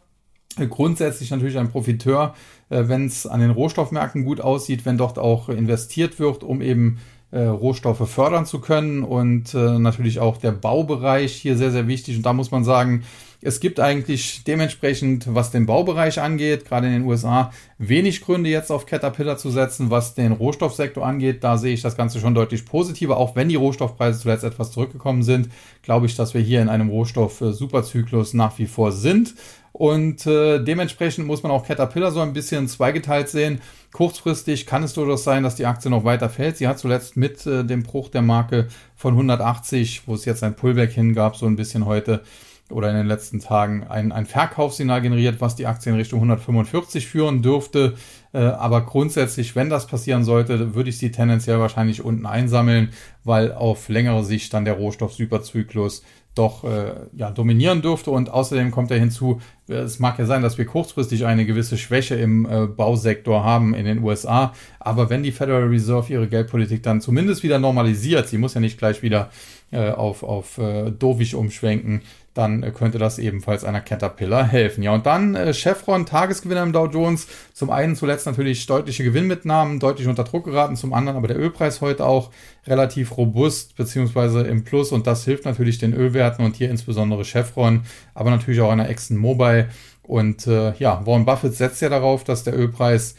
grundsätzlich natürlich ein Profiteur, wenn es an den Rohstoffmärkten gut aussieht, wenn dort auch investiert wird, um eben äh, Rohstoffe fördern zu können und äh, natürlich auch der Baubereich hier sehr, sehr wichtig. Und da muss man sagen, es gibt eigentlich dementsprechend, was den Baubereich angeht, gerade in den USA, wenig Gründe jetzt auf Caterpillar zu setzen. Was den Rohstoffsektor angeht, da sehe ich das Ganze schon deutlich positiver. Auch wenn die Rohstoffpreise zuletzt etwas zurückgekommen sind, glaube ich, dass wir hier in einem Rohstoff-Superzyklus nach wie vor sind. Und äh, dementsprechend muss man auch Caterpillar so ein bisschen zweigeteilt sehen. Kurzfristig kann es durchaus sein, dass die Aktie noch weiter fällt. Sie hat zuletzt mit äh, dem Bruch der Marke von 180, wo es jetzt ein Pullback hingab, so ein bisschen heute oder in den letzten Tagen ein, ein Verkaufssignal generiert, was die Aktie in Richtung 145 führen dürfte. Äh, aber grundsätzlich, wenn das passieren sollte, würde ich sie tendenziell wahrscheinlich unten einsammeln, weil auf längere Sicht dann der Rohstoff-Superzyklus doch äh, ja, dominieren dürfte. Und außerdem kommt er hinzu, äh, es mag ja sein, dass wir kurzfristig eine gewisse Schwäche im äh, Bausektor haben in den USA. Aber wenn die Federal Reserve ihre Geldpolitik dann zumindest wieder normalisiert, sie muss ja nicht gleich wieder äh, auf, auf äh, Dovish umschwenken, dann könnte das ebenfalls einer Caterpillar helfen. Ja, und dann äh, Chevron, Tagesgewinner im Dow Jones. Zum einen zuletzt natürlich deutliche Gewinnmitnahmen, deutlich unter Druck geraten, zum anderen aber der Ölpreis heute auch relativ robust beziehungsweise im Plus und das hilft natürlich den Ölwerten und hier insbesondere Chevron, aber natürlich auch einer ExxonMobil. Und äh, ja, Warren Buffett setzt ja darauf, dass der Ölpreis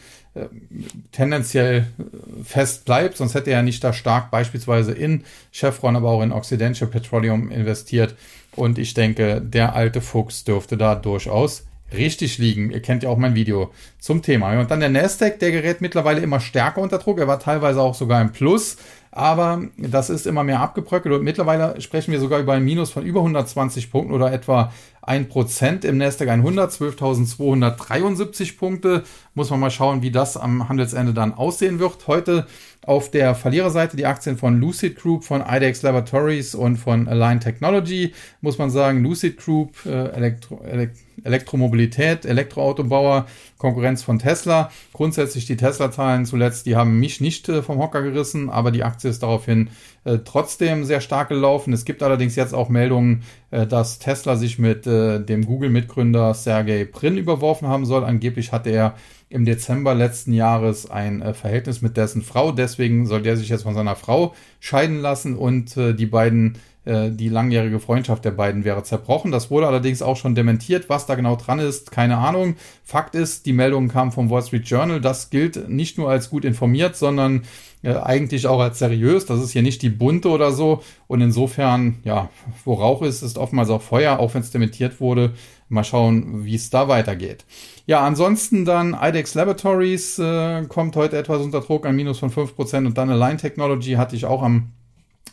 tendenziell äh, fest bleibt, sonst hätte er nicht da stark beispielsweise in Chevron, aber auch in Occidental Petroleum investiert. Und ich denke, der alte Fuchs dürfte da durchaus richtig liegen. Ihr kennt ja auch mein Video zum Thema. Und dann der Nasdaq, der gerät mittlerweile immer stärker unter Druck. Er war teilweise auch sogar im Plus aber das ist immer mehr abgebröckelt und mittlerweile sprechen wir sogar über ein Minus von über 120 Punkten oder etwa 1% im Nasdaq 100, 12.273 Punkte. Muss man mal schauen, wie das am Handelsende dann aussehen wird. Heute auf der Verliererseite die Aktien von Lucid Group, von IDEX Laboratories und von Align Technology. Muss man sagen, Lucid Group, äh, Elektro, Elekt Elektromobilität, Elektroautobauer, Konkurrenz von Tesla. Grundsätzlich die Tesla-Zahlen zuletzt, die haben mich nicht äh, vom Hocker gerissen, aber die Aktie ist daraufhin äh, trotzdem sehr stark gelaufen. Es gibt allerdings jetzt auch Meldungen, äh, dass Tesla sich mit äh, dem Google-Mitgründer Sergey Brin überworfen haben soll. Angeblich hatte er im Dezember letzten Jahres ein äh, Verhältnis mit dessen Frau. Deswegen soll der sich jetzt von seiner Frau scheiden lassen und äh, die beiden die langjährige Freundschaft der beiden wäre zerbrochen. Das wurde allerdings auch schon dementiert. Was da genau dran ist, keine Ahnung. Fakt ist, die Meldung kam vom Wall Street Journal. Das gilt nicht nur als gut informiert, sondern äh, eigentlich auch als seriös. Das ist hier nicht die bunte oder so. Und insofern, ja, wo Rauch ist, ist oftmals auch Feuer, auch wenn es dementiert wurde. Mal schauen, wie es da weitergeht. Ja, ansonsten dann IDEX Laboratories äh, kommt heute etwas unter Druck, ein Minus von 5% und dann Align Technology hatte ich auch am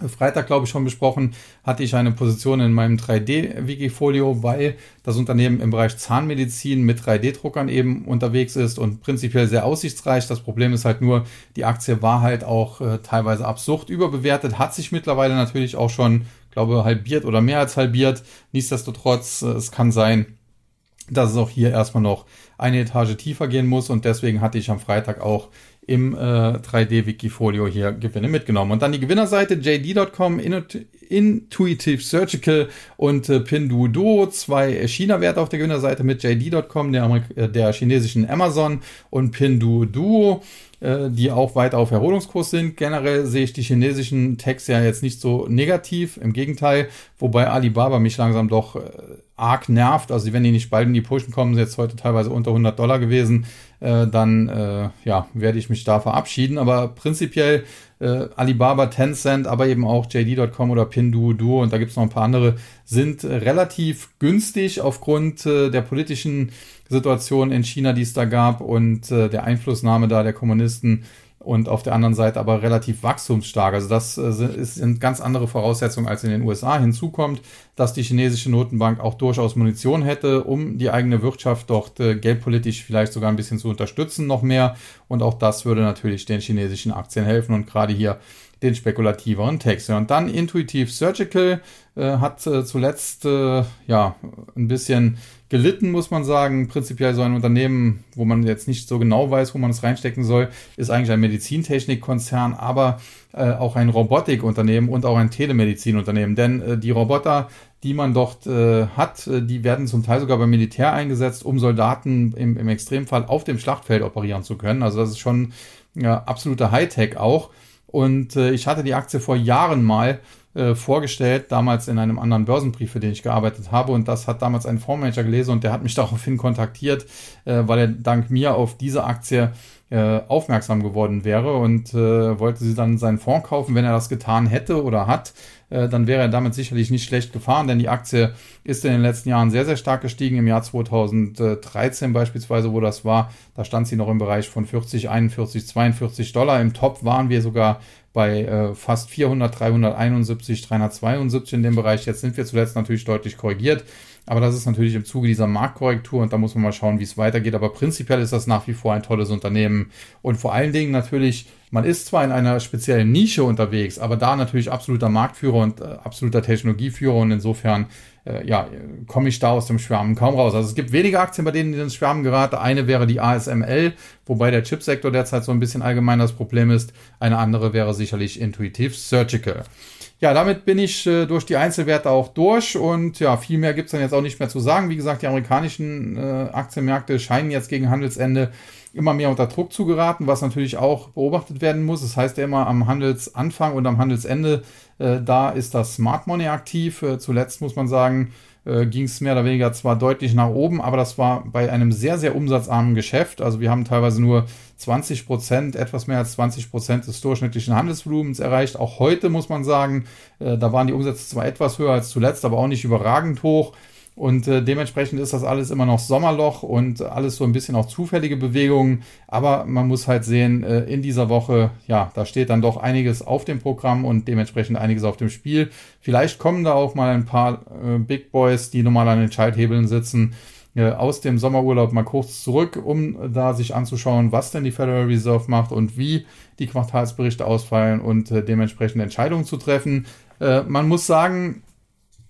Freitag, glaube ich, schon besprochen, hatte ich eine Position in meinem 3D-Wikifolio, weil das Unternehmen im Bereich Zahnmedizin mit 3D-Druckern eben unterwegs ist und prinzipiell sehr aussichtsreich. Das Problem ist halt nur, die Aktie war halt auch äh, teilweise absurd überbewertet, hat sich mittlerweile natürlich auch schon, glaube halbiert oder mehr als halbiert. Nichtsdestotrotz, äh, es kann sein, dass es auch hier erstmal noch eine Etage tiefer gehen muss und deswegen hatte ich am Freitag auch im äh, 3D-Wikifolio hier Gewinne mitgenommen. Und dann die Gewinnerseite JD.com, Intuitive Surgical und äh, Pinduoduo, zwei China-Werte auf der Gewinnerseite mit JD.com, der, äh, der chinesischen Amazon und Pinduoduo äh, die auch weiter auf Erholungskurs sind. Generell sehe ich die chinesischen Techs ja jetzt nicht so negativ, im Gegenteil, wobei Alibaba mich langsam doch äh, arg nervt. Also wenn die nicht bald in die Pushen kommen, sind jetzt heute teilweise unter 100 Dollar gewesen, äh, dann äh, ja, werde ich mich da verabschieden. Aber prinzipiell äh, Alibaba, Tencent, aber eben auch JD.com oder Pinduoduo und da gibt es noch ein paar andere, sind äh, relativ günstig aufgrund äh, der politischen Situation in China, die es da gab und äh, der Einflussnahme da der Kommunisten und auf der anderen Seite aber relativ wachstumsstark. Also das äh, sind ganz andere Voraussetzungen als in den USA. Hinzu kommt, dass die chinesische Notenbank auch durchaus Munition hätte, um die eigene Wirtschaft dort äh, geldpolitisch vielleicht sogar ein bisschen zu unterstützen noch mehr. Und auch das würde natürlich den chinesischen Aktien helfen und gerade hier den spekulativeren Text. Und dann Intuitive Surgical äh, hat äh, zuletzt äh, ja ein bisschen gelitten, muss man sagen. Prinzipiell so ein Unternehmen, wo man jetzt nicht so genau weiß, wo man es reinstecken soll, ist eigentlich ein Medizintechnikkonzern, aber äh, auch ein Robotikunternehmen und auch ein Telemedizinunternehmen. Denn äh, die Roboter, die man dort äh, hat, äh, die werden zum Teil sogar beim Militär eingesetzt, um Soldaten im, im Extremfall auf dem Schlachtfeld operieren zu können. Also das ist schon ja, absoluter Hightech auch. Und äh, ich hatte die Aktie vor Jahren mal äh, vorgestellt, damals in einem anderen Börsenbrief, für den ich gearbeitet habe. Und das hat damals ein Fondsmanager gelesen und der hat mich daraufhin kontaktiert, äh, weil er dank mir auf diese Aktie äh, aufmerksam geworden wäre und äh, wollte sie dann seinen Fonds kaufen. Wenn er das getan hätte oder hat, dann wäre er damit sicherlich nicht schlecht gefahren, denn die Aktie ist in den letzten Jahren sehr, sehr stark gestiegen. Im Jahr 2013 beispielsweise, wo das war, da stand sie noch im Bereich von 40, 41, 42 Dollar. Im Top waren wir sogar bei äh, fast 400, 371, 372 in dem Bereich. Jetzt sind wir zuletzt natürlich deutlich korrigiert. Aber das ist natürlich im Zuge dieser Marktkorrektur und da muss man mal schauen, wie es weitergeht. Aber prinzipiell ist das nach wie vor ein tolles Unternehmen. Und vor allen Dingen natürlich, man ist zwar in einer speziellen Nische unterwegs, aber da natürlich absoluter Marktführer und äh, absoluter Technologieführer und insofern äh, ja, komme ich da aus dem Schwärmen kaum raus. Also es gibt wenige Aktien, bei denen ins Schwärmen gerate. Eine wäre die ASML, wobei der Chipsektor derzeit so ein bisschen allgemein das Problem ist. Eine andere wäre sicherlich Intuitive Surgical. Ja, damit bin ich äh, durch die Einzelwerte auch durch und ja, viel mehr gibt's dann jetzt auch nicht mehr zu sagen. Wie gesagt, die amerikanischen äh, Aktienmärkte scheinen jetzt gegen Handelsende immer mehr unter Druck zu geraten, was natürlich auch beobachtet werden muss. Das heißt ja immer am Handelsanfang und am Handelsende, äh, da ist das Smart Money aktiv. Äh, zuletzt muss man sagen, äh, ging es mehr oder weniger zwar deutlich nach oben, aber das war bei einem sehr, sehr umsatzarmen Geschäft. Also wir haben teilweise nur 20 Prozent, etwas mehr als 20 Prozent des durchschnittlichen Handelsvolumens erreicht. Auch heute muss man sagen, äh, da waren die Umsätze zwar etwas höher als zuletzt, aber auch nicht überragend hoch. Und äh, dementsprechend ist das alles immer noch Sommerloch und alles so ein bisschen auch zufällige Bewegungen. Aber man muss halt sehen, äh, in dieser Woche, ja, da steht dann doch einiges auf dem Programm und dementsprechend einiges auf dem Spiel. Vielleicht kommen da auch mal ein paar äh, Big Boys, die normal an den Schalthebeln sitzen, äh, aus dem Sommerurlaub mal kurz zurück, um da sich anzuschauen, was denn die Federal Reserve macht und wie die Quartalsberichte ausfallen und äh, dementsprechend Entscheidungen zu treffen. Äh, man muss sagen,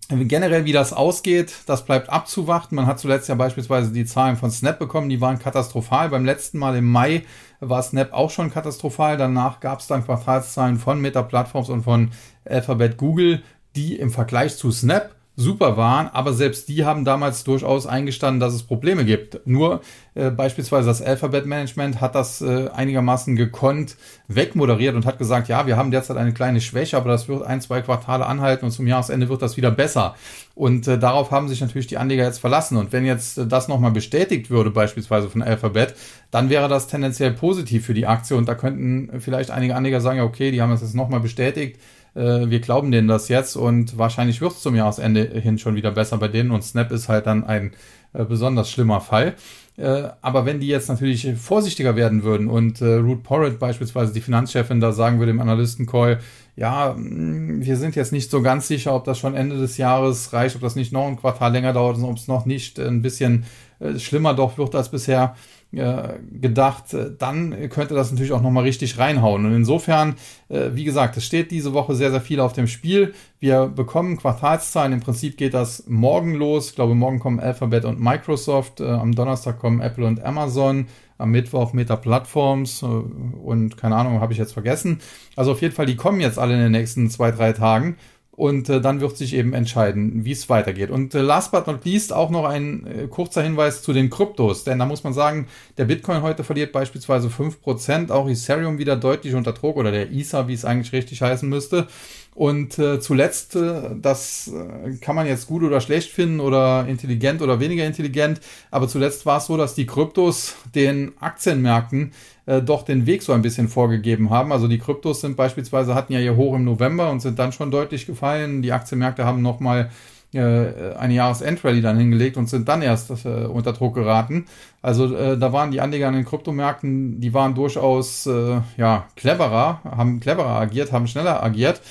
Generell, wie das ausgeht, das bleibt abzuwarten. Man hat zuletzt ja beispielsweise die Zahlen von Snap bekommen, die waren katastrophal. Beim letzten Mal im Mai war Snap auch schon katastrophal. Danach gab es dann Quartalszahlen von Meta Platforms und von Alphabet Google, die im Vergleich zu Snap super waren, aber selbst die haben damals durchaus eingestanden, dass es Probleme gibt. Nur äh, beispielsweise das Alphabet Management hat das äh, einigermaßen gekonnt wegmoderiert und hat gesagt, ja, wir haben derzeit eine kleine Schwäche, aber das wird ein, zwei Quartale anhalten und zum Jahresende wird das wieder besser. Und äh, darauf haben sich natürlich die Anleger jetzt verlassen. Und wenn jetzt äh, das nochmal bestätigt würde, beispielsweise von Alphabet, dann wäre das tendenziell positiv für die Aktie und da könnten vielleicht einige Anleger sagen, okay, die haben es jetzt nochmal bestätigt äh, wir glauben denen das jetzt und wahrscheinlich wird es zum Jahresende hin schon wieder besser bei denen und Snap ist halt dann ein äh, besonders schlimmer Fall. Äh, aber wenn die jetzt natürlich vorsichtiger werden würden und äh, Ruth Porritt beispielsweise, die Finanzchefin, da sagen würde im Analystencall, ja, mm, wir sind jetzt nicht so ganz sicher, ob das schon Ende des Jahres reicht, ob das nicht noch ein Quartal länger dauert und ob es noch nicht ein bisschen äh, schlimmer doch wird als bisher gedacht, äh, dann könnte das natürlich auch nochmal richtig reinhauen. Und insofern, äh, wie gesagt, es steht diese Woche sehr, sehr viel auf dem Spiel. Wir bekommen Quartalszahlen. Im Prinzip geht das morgen los. Ich glaube, morgen kommen Alphabet und Microsoft. Am Donnerstag kommen Apple und Amazon. Am Mittwoch Meta Platforms und keine Ahnung, habe ich jetzt vergessen. Also auf jeden Fall, die kommen jetzt alle in den nächsten zwei, drei Tagen. Und äh, dann wird sich eben entscheiden, wie es weitergeht. Und äh, last but not least auch noch ein äh, kurzer Hinweis zu den Kryptos. Denn da muss man sagen, der Bitcoin heute verliert beispielsweise fünf Prozent, auch Ethereum wieder deutlich unter Druck oder der Ether, wie es eigentlich richtig heißen müsste. Und äh, zuletzt, äh, das äh, kann man jetzt gut oder schlecht finden oder intelligent oder weniger intelligent, aber zuletzt war es so, dass die Kryptos den Aktienmärkten äh, doch den Weg so ein bisschen vorgegeben haben. Also die Kryptos sind beispielsweise, hatten ja ihr Hoch im November und sind dann schon deutlich gefallen. Die Aktienmärkte haben nochmal äh, eine Jahresendrallye dann hingelegt und sind dann erst äh, unter Druck geraten. Also äh, da waren die Anleger an den Kryptomärkten, die waren durchaus äh, ja cleverer, haben cleverer agiert, haben schneller agiert.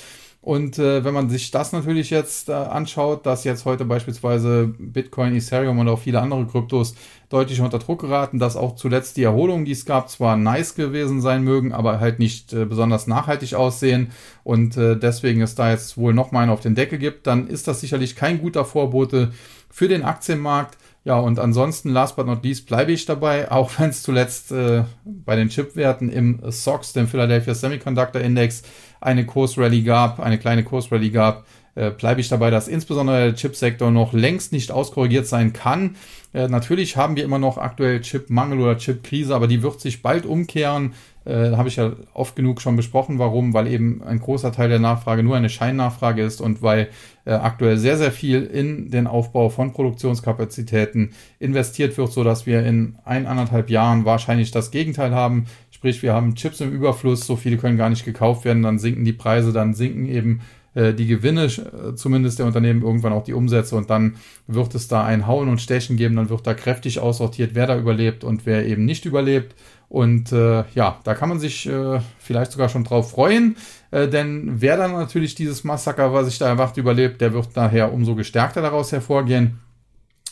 Und äh, wenn man sich das natürlich jetzt äh, anschaut, dass jetzt heute beispielsweise Bitcoin, Ethereum und auch viele andere Kryptos deutlich unter Druck geraten, dass auch zuletzt die Erholungen, die es gab, zwar nice gewesen sein mögen, aber halt nicht äh, besonders nachhaltig aussehen und äh, deswegen es da jetzt wohl noch mal einen auf den Deckel gibt, dann ist das sicherlich kein guter Vorbote für den Aktienmarkt. Ja, und ansonsten, last but not least, bleibe ich dabei, auch wenn es zuletzt äh, bei den Chipwerten im SOX, dem Philadelphia Semiconductor Index, eine Kursrallye gab, eine kleine Kursrallye gab, äh, bleibe ich dabei, dass insbesondere der Chipsektor noch längst nicht auskorrigiert sein kann. Äh, natürlich haben wir immer noch aktuell Chipmangel oder Chipkrise, aber die wird sich bald umkehren. Äh, habe ich ja oft genug schon besprochen, warum, weil eben ein großer Teil der Nachfrage nur eine Scheinnachfrage ist und weil aktuell sehr, sehr viel in den Aufbau von Produktionskapazitäten investiert wird, so dass wir in ein, anderthalb Jahren wahrscheinlich das Gegenteil haben. Sprich, wir haben Chips im Überfluss, so viele können gar nicht gekauft werden, dann sinken die Preise, dann sinken eben äh, die Gewinne, äh, zumindest der Unternehmen, irgendwann auch die Umsätze und dann wird es da ein Hauen und Stechen geben, dann wird da kräftig aussortiert, wer da überlebt und wer eben nicht überlebt. Und äh, ja, da kann man sich äh, vielleicht sogar schon drauf freuen, äh, denn wer dann natürlich dieses Massaker, was sich da erwacht, überlebt, der wird daher umso gestärkter daraus hervorgehen.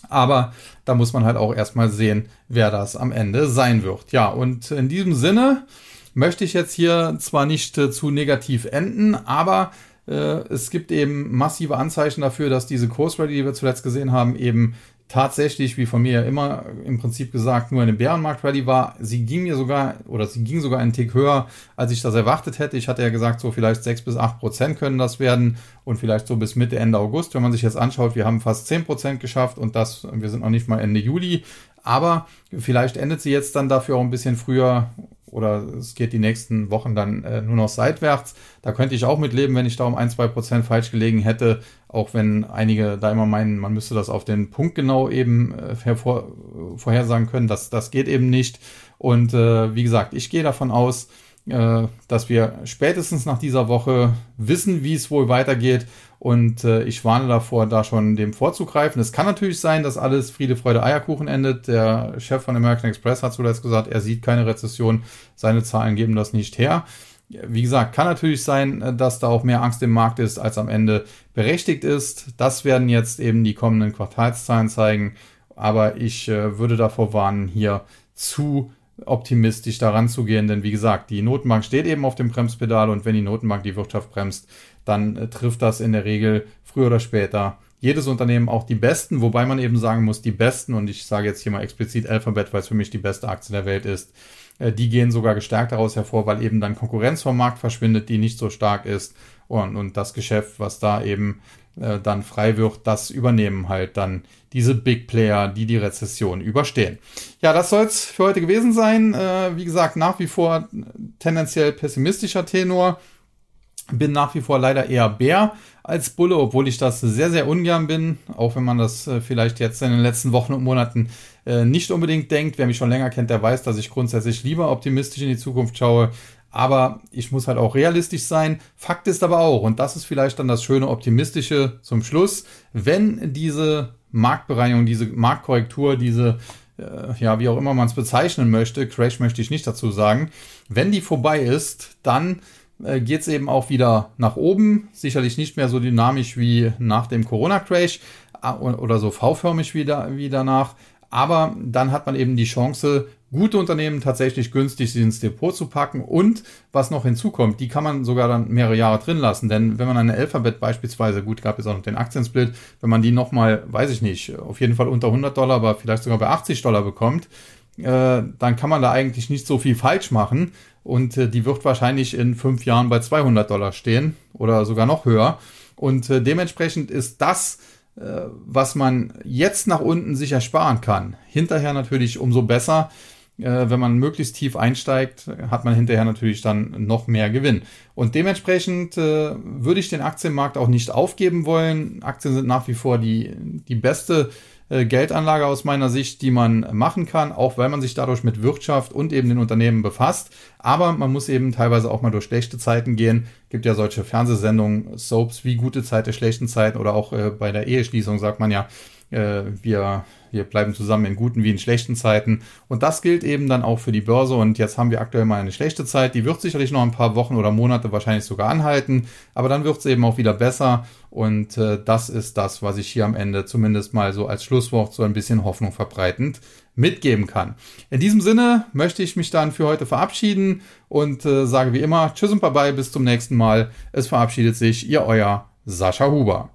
Aber da muss man halt auch erstmal sehen, wer das am Ende sein wird. Ja, und in diesem Sinne möchte ich jetzt hier zwar nicht äh, zu negativ enden, aber äh, es gibt eben massive Anzeichen dafür, dass diese Kursrally, die wir zuletzt gesehen haben, eben tatsächlich, wie von mir ja immer im Prinzip gesagt, nur eine Bärenmarkt-Rallye war. Sie ging mir sogar, oder sie ging sogar einen Tick höher, als ich das erwartet hätte. Ich hatte ja gesagt, so vielleicht sechs bis acht Prozent können das werden und vielleicht so bis Mitte, Ende August. Wenn man sich jetzt anschaut, wir haben fast zehn Prozent geschafft und das, wir sind noch nicht mal Ende Juli. Aber vielleicht endet sie jetzt dann dafür auch ein bisschen früher oder es geht die nächsten Wochen dann äh, nur noch seitwärts. Da könnte ich auch mit leben, wenn ich da um ein, zwei Prozent falsch gelegen hätte. Auch wenn einige da immer meinen, man müsste das auf den Punkt genau eben äh, hervor, vorhersagen können. Das, das geht eben nicht. Und äh, wie gesagt, ich gehe davon aus, äh, dass wir spätestens nach dieser Woche wissen, wie es wohl weitergeht. Und äh, ich warne davor, da schon dem vorzugreifen. Es kann natürlich sein, dass alles Friede, Freude, Eierkuchen endet. Der Chef von American Express hat zuletzt gesagt, er sieht keine Rezession. Seine Zahlen geben das nicht her. Wie gesagt, kann natürlich sein, äh, dass da auch mehr Angst im Markt ist, als am Ende berechtigt ist. Das werden jetzt eben die kommenden Quartalszahlen zeigen. Aber ich äh, würde davor warnen, hier zu optimistisch daran zu gehen, denn wie gesagt, die Notenbank steht eben auf dem Bremspedal und wenn die Notenbank die Wirtschaft bremst, dann äh, trifft das in der Regel früher oder später jedes Unternehmen auch die besten, wobei man eben sagen muss, die besten, und ich sage jetzt hier mal explizit Alphabet, weil es für mich die beste Aktie der Welt ist, die gehen sogar gestärkt daraus hervor, weil eben dann Konkurrenz vom Markt verschwindet, die nicht so stark ist und, und das Geschäft, was da eben äh, dann frei wird, das übernehmen halt dann diese Big Player, die die Rezession überstehen. Ja, das soll es für heute gewesen sein. Äh, wie gesagt, nach wie vor tendenziell pessimistischer Tenor. Bin nach wie vor leider eher Bär als Bulle, obwohl ich das sehr, sehr ungern bin, auch wenn man das äh, vielleicht jetzt in den letzten Wochen und Monaten äh, nicht unbedingt denkt. Wer mich schon länger kennt, der weiß, dass ich grundsätzlich lieber optimistisch in die Zukunft schaue. Aber ich muss halt auch realistisch sein. Fakt ist aber auch, und das ist vielleicht dann das schöne Optimistische zum Schluss, wenn diese Marktbereinigung, diese Marktkorrektur, diese, äh, ja, wie auch immer man es bezeichnen möchte, Crash möchte ich nicht dazu sagen, wenn die vorbei ist, dann äh, geht es eben auch wieder nach oben. Sicherlich nicht mehr so dynamisch wie nach dem Corona-Crash äh, oder so V-förmig wie, da, wie danach. Aber dann hat man eben die Chance, gute Unternehmen tatsächlich günstig ins Depot zu packen. Und was noch hinzukommt, die kann man sogar dann mehrere Jahre drin lassen. Denn wenn man eine Alphabet beispielsweise, gut, gab es auch noch den Aktiensplit, wenn man die nochmal, weiß ich nicht, auf jeden Fall unter 100 Dollar, aber vielleicht sogar bei 80 Dollar bekommt, dann kann man da eigentlich nicht so viel falsch machen. Und äh, die wird wahrscheinlich in fünf Jahren bei 200 Dollar stehen oder sogar noch höher. Und äh, dementsprechend ist das, äh, was man jetzt nach unten sich ersparen kann, hinterher natürlich umso besser. Äh, wenn man möglichst tief einsteigt, hat man hinterher natürlich dann noch mehr Gewinn. Und dementsprechend äh, würde ich den Aktienmarkt auch nicht aufgeben wollen. Aktien sind nach wie vor die, die beste äh, Geldanlage aus meiner Sicht, die man machen kann, auch weil man sich dadurch mit Wirtschaft und eben den Unternehmen befasst. Aber man muss eben teilweise auch mal durch schlechte Zeiten gehen. Gibt ja solche Fernsehsendungen, Soaps wie gute Zeit der schlechten Zeiten oder auch äh, bei der Eheschließung sagt man ja, äh, wir, wir bleiben zusammen in guten wie in schlechten Zeiten. Und das gilt eben dann auch für die Börse. Und jetzt haben wir aktuell mal eine schlechte Zeit. Die wird sicherlich noch ein paar Wochen oder Monate wahrscheinlich sogar anhalten. Aber dann wird es eben auch wieder besser. Und äh, das ist das, was ich hier am Ende zumindest mal so als Schlusswort so ein bisschen Hoffnung verbreitend mitgeben kann. In diesem Sinne möchte ich mich dann für heute verabschieden und äh, sage wie immer Tschüss und Bye bye, bis zum nächsten Mal. Es verabschiedet sich Ihr euer Sascha Huber.